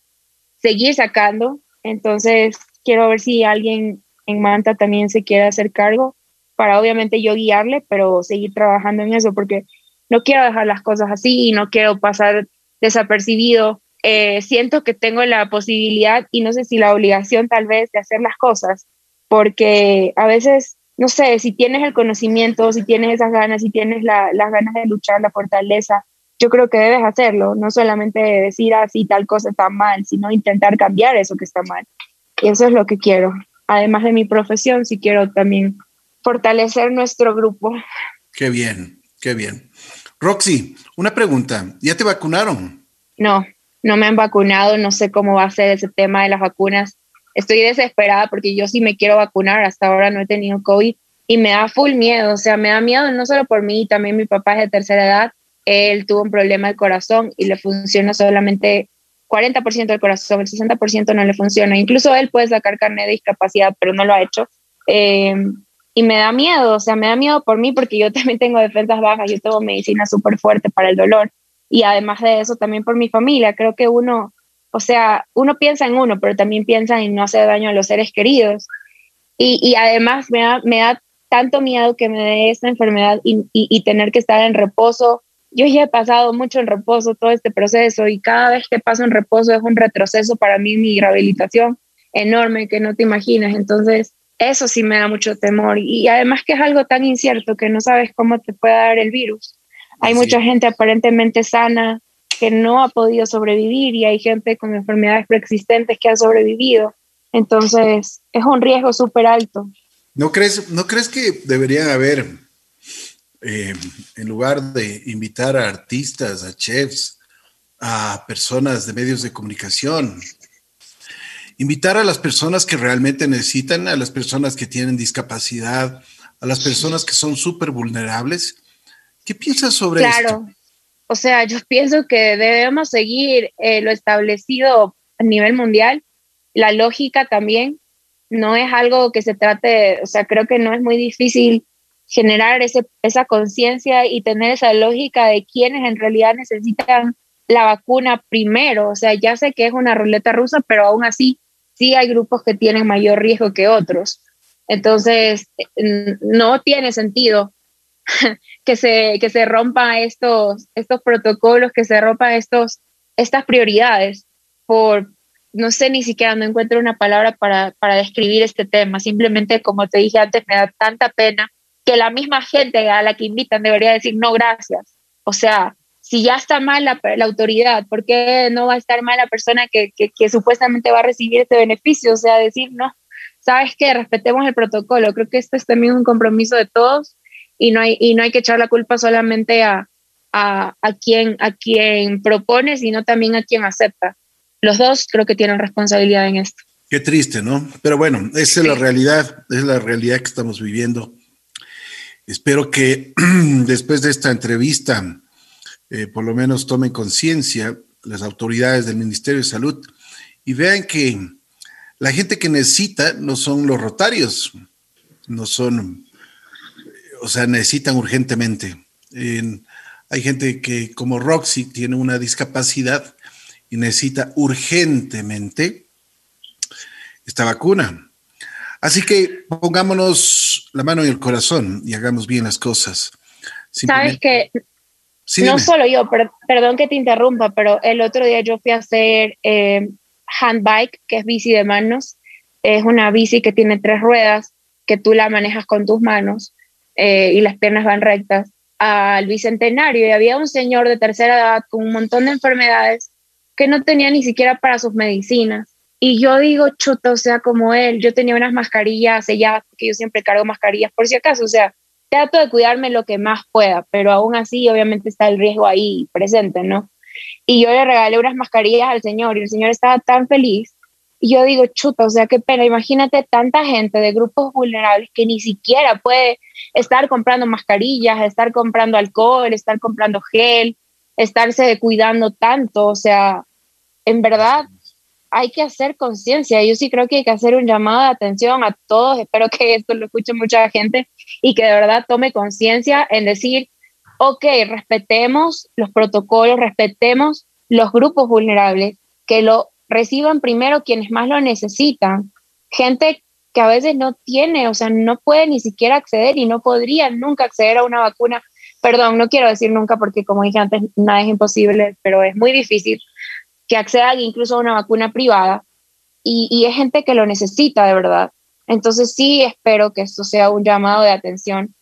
seguir sacando. Entonces, quiero ver si alguien en Manta también se quiere hacer cargo para obviamente yo guiarle, pero seguir trabajando en eso porque no quiero dejar las cosas así y no quiero pasar desapercibido. Eh, siento que tengo la posibilidad y no sé si la obligación tal vez de hacer las cosas, porque a veces, no sé, si tienes el conocimiento, si tienes esas ganas, si tienes las ganas de luchar, la fortaleza, yo creo que debes hacerlo, no solamente decir así ah, tal cosa está mal, sino intentar cambiar eso que está mal. Y eso es lo que quiero. Además de mi profesión, sí quiero también fortalecer nuestro grupo. Qué bien, qué bien. Roxy, una pregunta, ¿ya te vacunaron? No, no me han vacunado, no sé cómo va a ser ese tema de las vacunas. Estoy desesperada porque yo sí me quiero vacunar, hasta ahora no he tenido COVID y me da full miedo, o sea, me da miedo no solo por mí, también mi papá es de tercera edad él tuvo un problema de corazón y le funciona solamente 40% del corazón, el 60% no le funciona. Incluso él puede sacar carnet de discapacidad, pero no lo ha hecho. Em, y me da miedo, o sea, me da miedo por mí porque yo también tengo defensas bajas, yo tengo medicina súper fuerte para el dolor. Y además de eso, también por mi familia. Creo que uno, o sea, uno piensa en uno, pero también piensa en no hacer daño a los seres queridos. Y, y además me da, me da tanto miedo que me dé esta enfermedad y, y tener que estar en reposo yo ya he pasado mucho en reposo todo este proceso y cada vez que paso en reposo es un retroceso para mí, mi rehabilitación enorme que no te imaginas. Entonces, eso sí me da mucho temor y además que es algo tan incierto que no sabes cómo te puede dar el virus. Hay mucha gente aparentemente sana que no ha podido sobrevivir y hay gente con enfermedades preexistentes que ha sobrevivido. Entonces, es un riesgo súper alto. ¿No crees, ¿No crees que deberían haber eh, en lugar de invitar a artistas, a chefs, a personas de medios de comunicación, invitar a las personas que realmente necesitan, a las personas que tienen discapacidad, a las personas que son súper vulnerables. ¿Qué piensas sobre claro. esto? Claro, o sea, yo pienso que debemos seguir eh, lo establecido a nivel mundial, la lógica también, no es algo que se trate, o sea, creo que no es muy difícil generar ese, esa conciencia y tener esa lógica de quienes en realidad necesitan la vacuna primero. O sea, ya sé que es una ruleta rusa, pero aún así sí hay grupos que tienen mayor riesgo que otros. Entonces, no tiene sentido que se, que se rompa estos, estos protocolos, que se rompan estos, estas prioridades por, no sé ni siquiera, no encuentro una palabra para, para describir este tema. Simplemente, como te dije antes, me da tanta pena que la misma gente a la que invitan debería decir no gracias. O sea, si ya está mal la, la autoridad, ¿por qué no va a estar mal la persona que, que, que, supuestamente va a recibir este beneficio? O sea, decir no, sabes que respetemos el protocolo. Creo que esto es también un compromiso de todos y no hay, y no hay que echar la culpa solamente a, a, a, quien, a quien propone, sino también a quien acepta los dos creo que tienen responsabilidad en esto. Qué triste, ¿no? Pero bueno, esa es la realidad, es la realidad que estamos viviendo. Espero que después de esta entrevista, eh, por lo menos tomen conciencia las autoridades del Ministerio de Salud y vean que la gente que necesita no son los rotarios, no son, o sea, necesitan urgentemente. hay gente que como Roxy tiene una discapacidad y necesita urgentemente esta vacuna. Así que pongámonos la mano en el corazón y hagamos bien las cosas. Sabes que no solo yo, perdón que te interrumpa, pero el otro día yo fui a hacer eh, handbike, que es bici de manos. Es una bici que tiene tres ruedas, que tú la manejas con tus manos eh, y las piernas van rectas al bicentenario y había un señor de tercera edad con un montón de enfermedades que no tenía ni siquiera para sus medicinas. Y yo digo, chuta, o sea, como él, yo tenía unas mascarillas selladas, porque yo siempre cargo mascarillas por si acaso, o sea, trato de cuidarme lo que más pueda, pero aún así obviamente está el riesgo ahí presente, ¿no? Y yo le regalé unas mascarillas al señor y el señor estaba tan feliz. Y yo digo, chuta, o sea, qué pena, imagínate tanta gente de grupos vulnerables que ni siquiera puede estar comprando mascarillas, estar comprando alcohol, estar comprando gel, estarse cuidando tanto, o sea, en verdad hay que hacer conciencia. Yo sí creo que hay que hacer un llamado de atención a todos. Espero que esto lo escuche mucha gente y que de verdad tome conciencia en decir, ok, respetemos los protocolos, respetemos los grupos vulnerables, que lo reciban primero quienes más lo necesitan. Gente que a veces no tiene, o sea, no puede ni siquiera acceder y no podría nunca acceder a una vacuna perdón, no quiero decir nunca porque como dije antes, nada es imposible, pero es muy difícil que accedan incluso a una vacuna privada y, y es gente que lo necesita de verdad. Entonces sí espero que esto sea un llamado de atención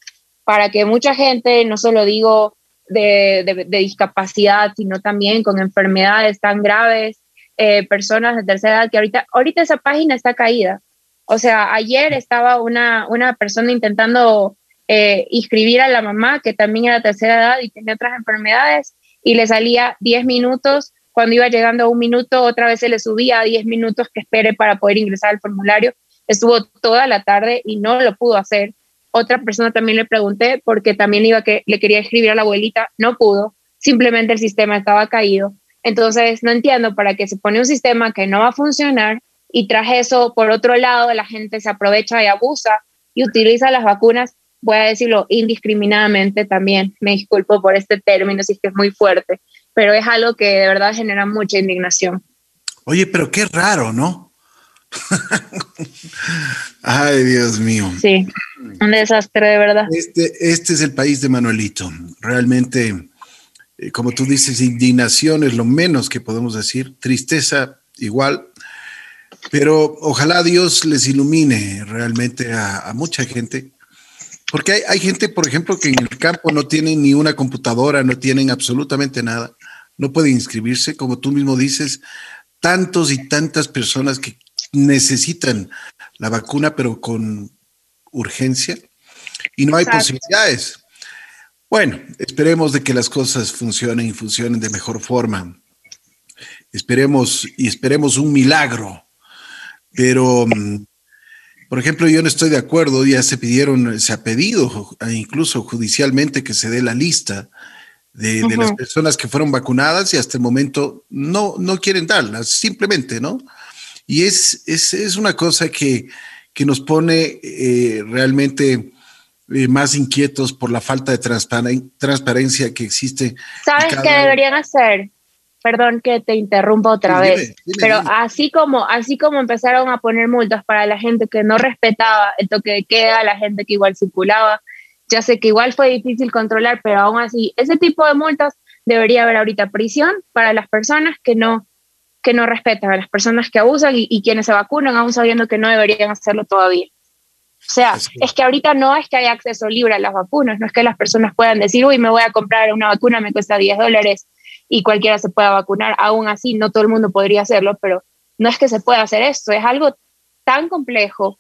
para que mucha gente, no solo digo de, de, discapacidad, sino también con enfermedades tan graves, eh, personas de tercera edad, que ahorita, ahorita esa página está caída. O sea, ayer estaba una, una persona intentando eh, inscribir a la mamá, que también era tercera edad y tenía otras enfermedades, y le salía 10 minutos. Cuando iba llegando a un minuto, otra vez se le subía a 10 minutos que espere para poder ingresar al formulario. Estuvo toda la tarde y no lo pudo hacer. Otra persona también le pregunté porque también iba que le quería escribir a la abuelita, no pudo, simplemente el sistema estaba caído. Entonces, no entiendo para qué se pone un sistema que no va a funcionar y tras eso, por otro lado, la gente se aprovecha y abusa y utiliza las vacunas voy a decirlo indiscriminadamente también, me disculpo por este término, si es que es muy fuerte, pero es algo que de verdad genera mucha indignación. Oye, pero qué raro, ¿no? Ay, Dios mío. Sí, un desastre de verdad. Este, este es el país de Manuelito. Realmente, eh, como tú dices, indignación es lo menos que podemos decir, tristeza igual, pero ojalá Dios les ilumine realmente a, a mucha gente porque hay, hay, gente, por ejemplo, que en el campo no tienen ni una computadora, no tienen absolutamente nada, no pueden inscribirse, como tú mismo dices, tantos y tantas personas que necesitan la vacuna, pero con urgencia, y no hay posibilidades. Bueno, esperemos de que las cosas funcionen y funcionen de mejor forma. Esperemos y esperemos un milagro, pero mm, por ejemplo, yo no estoy de acuerdo, ya se pidieron, se ha pedido incluso judicialmente que se dé la lista de, las personas que fueron vacunadas y hasta el momento no, no quieren darlas, simplemente, ¿no? Y es, es, es una cosa que, que nos pone eh, realmente eh, más inquietos por la falta de transparencia que existe. ¿Sabes qué deberían hacer? perdón que te interrumpa otra vez, pero así como así como empezaron a poner multas para la gente que no respetaba el toque de queda, la gente que igual circulaba, Ya sé que igual fue difícil controlar, pero aún así, ese tipo de multas debería haber ahorita prisión para las personas que no, que no respetan, a las personas que abusan y, quienes se vacunan aún sabiendo que no deberían hacerlo todavía. O sea, es que ahorita no es que haya acceso libre a las vacunas, no es que las personas puedan decir, uy, me voy a comprar una vacuna, me cuesta 10 dólares y cualquiera se pueda vacunar. Aún así, no todo el mundo podría hacerlo, pero no es que se pueda hacer esto, es algo tan complejo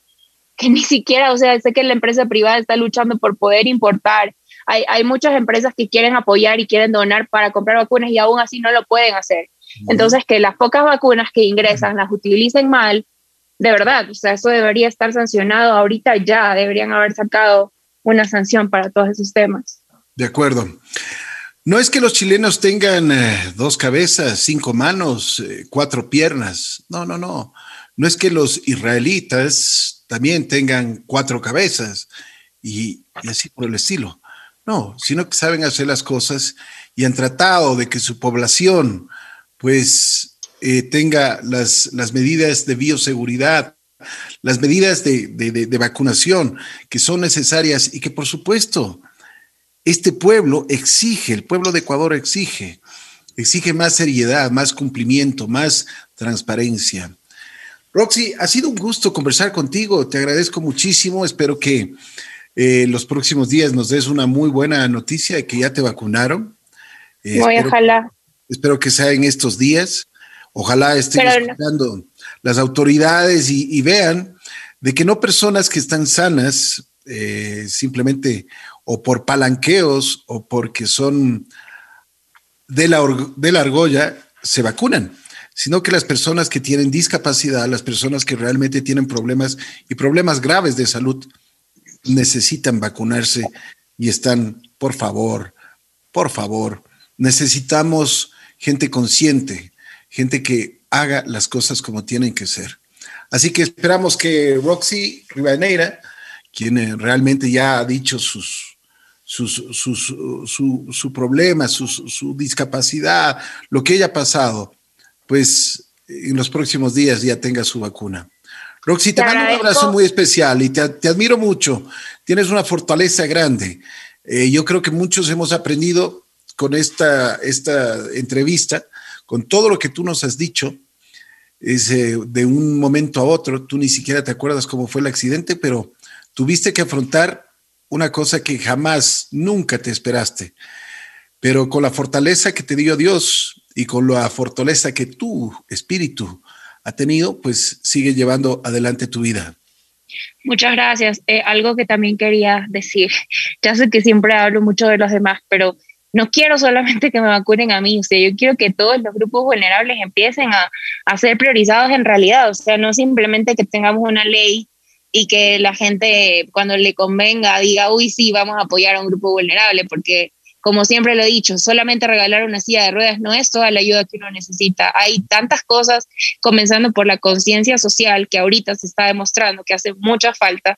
que ni siquiera, o sea, sé que la empresa privada está luchando por poder importar. Hay, hay muchas empresas que quieren apoyar y quieren donar para comprar vacunas y aún así no lo pueden hacer. Entonces, que las pocas vacunas que ingresan las utilicen mal, de verdad, o sea, eso debería estar sancionado ahorita ya, deberían haber sacado una sanción para todos esos temas. De acuerdo. No es que los chilenos tengan eh, dos cabezas, cinco manos, eh, cuatro piernas. No, no, no. No es que los israelitas también tengan cuatro cabezas y, y así por el estilo. No, sino que saben hacer las cosas y han tratado de que su población pues eh, tenga las, las, medidas de bioseguridad, las medidas de, de, vacunación que son necesarias y que por supuesto este pueblo exige, el pueblo de Ecuador exige, exige más seriedad, más cumplimiento, más transparencia. Roxy, ha sido un gusto conversar contigo, te agradezco muchísimo, espero que eh, los próximos días nos des una muy buena noticia de que ya te vacunaron. Eh, ojalá. Espero que sea en estos días. Ojalá estén escuchando las autoridades y, vean de que no personas que están sanas, eh, simplemente o por palanqueos o porque son de la, de la argolla, se vacunan, sino que las personas que tienen discapacidad, las personas que realmente tienen problemas y problemas graves de salud, necesitan vacunarse y están, por favor, por favor, necesitamos gente consciente, gente que haga las cosas como tienen que ser. Así que esperamos que Roxy Rivadeneira, quien eh, realmente ya ha dicho sus, sus, su, su, problema, su, discapacidad, lo que ella ha pasado, pues en los próximos días ya tenga su vacuna. Roxy, te, mando un abrazo muy especial y te, te, admiro mucho. Tienes una fortaleza grande. Eh, yo creo que muchos hemos aprendido con esta, esta entrevista, con todo lo que tú nos has dicho, es, eh, de un momento a otro, tú ni siquiera te acuerdas cómo fue el accidente, pero tuviste que afrontar una cosa que jamás, nunca te esperaste. Pero con la fortaleza que te dio Dios y con la fortaleza que tu espíritu ha tenido, pues sigue llevando adelante tu vida. Muchas gracias. Eh, algo que también quería decir, ya sé que siempre hablo mucho de los demás, pero no quiero solamente que me vacunen a mí, o sea, yo quiero que todos los grupos vulnerables empiecen a, a ser priorizados en realidad, o sea, no simplemente que tengamos una ley y que la gente cuando le convenga diga, uy, sí, vamos a apoyar a un grupo vulnerable, porque como siempre lo he dicho, solamente regalar una silla de ruedas no es toda la ayuda que uno necesita. Hay tantas cosas, comenzando por la conciencia social, que ahorita se está demostrando que hace mucha falta,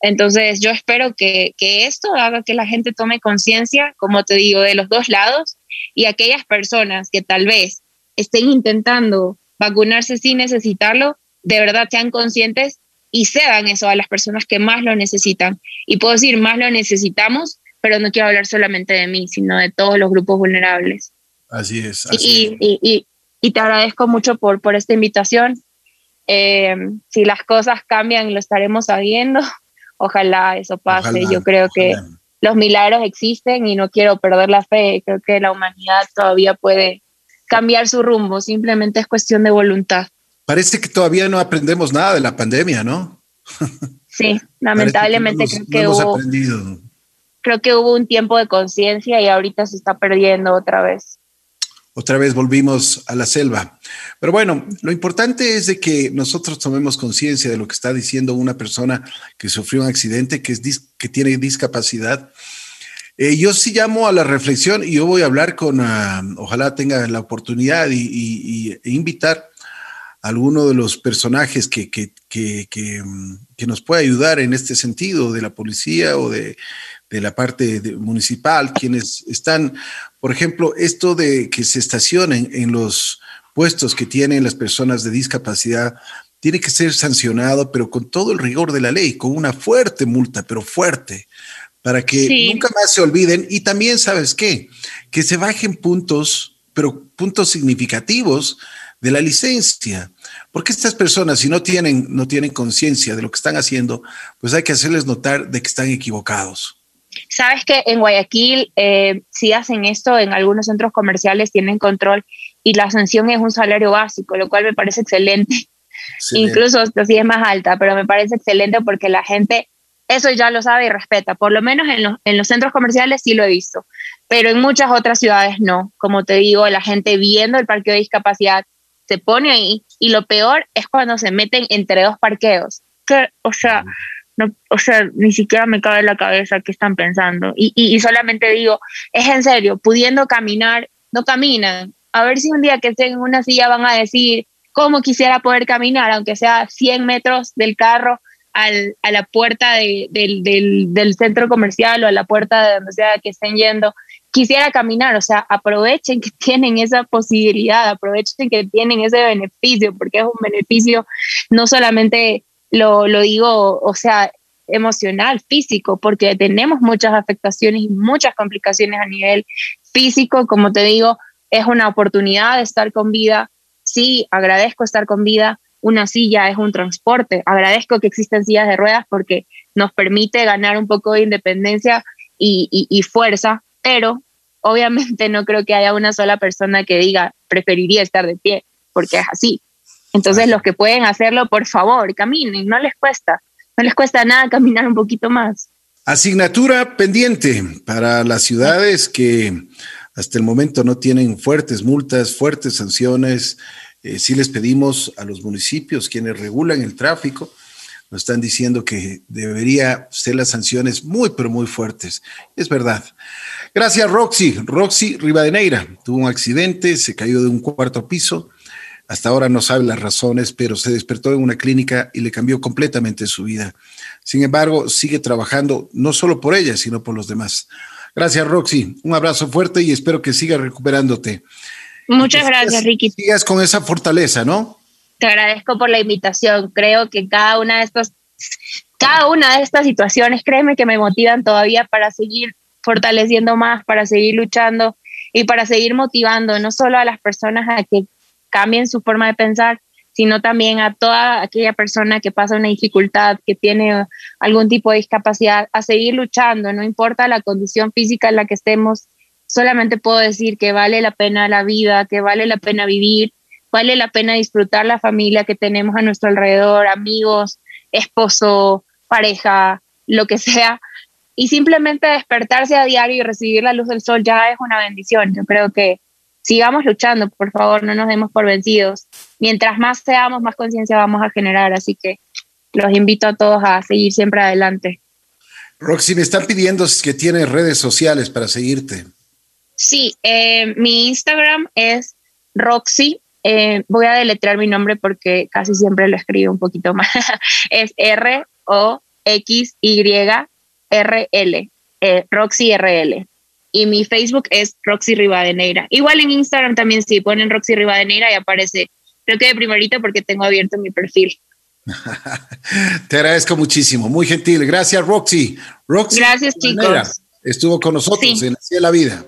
entonces yo espero que, esto haga que la gente tome conciencia, como te digo, de los dos lados y aquellas personas que tal vez estén intentando vacunarse sin necesitarlo, de verdad sean conscientes y cedan eso a las personas que más lo necesitan. Y puedo decir, más lo necesitamos, pero no quiero hablar solamente de mí, sino de todos los grupos vulnerables. Así es. y, te agradezco mucho por, por esta invitación. Eh, si las cosas cambian, lo estaremos sabiendo. Ojalá eso pase. Yo creo que los milagros existen y no quiero perder la fe. Creo que la humanidad todavía puede cambiar su rumbo. Simplemente es cuestión de voluntad. Parece que todavía no aprendemos nada de la pandemia, ¿no? Sí, lamentablemente creo que hubo, creo que hubo un tiempo de conciencia y ahorita se está perdiendo otra vez otra vez volvimos a la selva. Pero bueno, lo importante es de que nosotros tomemos conciencia de lo que está diciendo una persona que sufrió un accidente, que, es que tiene discapacidad. Eh, yo sí llamo a la reflexión y yo voy a hablar con, ah, ojalá tenga la oportunidad y, e invitar alguno de los personajes que, que, que, mm, que, nos pueda ayudar en este sentido, de la policía o de, de la parte municipal, quienes están, por ejemplo, esto de que se estacionen en los puestos que tienen las personas de discapacidad, tiene que ser sancionado, pero con todo el rigor de la ley, con una fuerte multa, pero fuerte, para que nunca más se olviden y también, ¿sabes qué? Que se bajen puntos, pero puntos significativos de la licencia. Porque estas personas, si no tienen, no tienen conciencia de lo que están haciendo, pues hay que hacerles notar de que están equivocados. Sabes que en Guayaquil, eh, si hacen esto, en algunos centros comerciales tienen control y la sanción es un salario básico, lo cual me parece excelente. Incluso si es más alta, pero me parece excelente porque la gente eso ya lo sabe y respeta. Por lo menos en los, en los centros comerciales sí lo he visto, pero en muchas otras ciudades no. Como te digo, la gente viendo el parqueo de discapacidad se pone ahí y lo peor es cuando se meten entre dos parqueos. Que, o sea, no, o sea, ni siquiera me cabe en la cabeza qué están pensando. Y, y, solamente digo, es en serio, pudiendo caminar, no caminan. A ver si un día que estén en una silla van a decir, cómo quisiera poder caminar, aunque sea 100 metros del carro al, a la puerta de, del, del, del, centro comercial o a la puerta de donde sea que estén yendo, quisiera caminar, o sea, aprovechen que tienen esa posibilidad, aprovechen que tienen ese beneficio, porque es un beneficio no solamente lo, lo digo, o sea, emocional, físico, porque tenemos muchas afectaciones y muchas complicaciones a nivel físico, como te digo, es una oportunidad de estar con vida. Sí, agradezco estar con vida, una silla es un transporte. Agradezco que existen sillas de ruedas porque nos permite ganar un poco de independencia y, y, fuerza, pero obviamente no creo que haya una sola persona que diga preferiría estar de pie, porque es así. Entonces los que pueden hacerlo, por favor, caminen, no les cuesta, no les cuesta nada caminar un poquito más. Asignatura pendiente para las ciudades que hasta el momento no tienen fuertes multas, fuertes sanciones. Eh, sí les pedimos a los municipios, quienes regulan el tráfico, nos están diciendo que debería ser las sanciones muy, pero muy fuertes. Es verdad. Gracias, Roxy. Roxy Rivadeneira tuvo un accidente, se cayó de un cuarto piso. Hasta ahora no sabe las razones, pero se despertó en una clínica y le cambió completamente su vida. Sin embargo, sigue trabajando no solo por ella, sino por los demás. Gracias, Roxy. Un abrazo fuerte y espero que sigas recuperándote. Muchas gracias, Ricky. Sigas con esa fortaleza, ¿no? Te agradezco por la invitación. Creo que cada una de estas, cada una de estas situaciones, créeme que me motivan todavía para seguir fortaleciendo más, para seguir luchando y para seguir motivando no solo a las personas a que cambien su forma de pensar, sino también a toda aquella persona que pasa una dificultad, que tiene algún tipo de discapacidad, a seguir luchando, no importa la condición física en la que estemos, solamente puedo decir que vale la pena la vida, que vale la pena vivir, vale la pena disfrutar la familia que tenemos a nuestro alrededor, amigos, esposo, pareja, lo que sea. Y simplemente despertarse a diario y recibir la luz del sol ya es una bendición. Yo creo que sigamos luchando, por favor, no nos demos por vencidos. Mientras más seamos, más conciencia vamos a generar. Así que los invito a todos a seguir siempre adelante. Roxy, me están pidiendo que tienes redes sociales para seguirte. Sí, eh, mi Instagram es Roxy. Eh, voy a deletrear mi nombre porque casi siempre lo escribo un poquito más. es R-O-X-Y-R-L. Eh, Roxy RL. Y mi Facebook es Roxy Rivadeneira. Igual en Instagram también, si ponen Roxy Rivadeneira y aparece, creo que de primerito porque tengo abierto mi perfil. Te agradezco muchísimo, muy gentil. Gracias, Roxy. Roxy Gracias, chicos. Estuvo con nosotros en Así la Vida.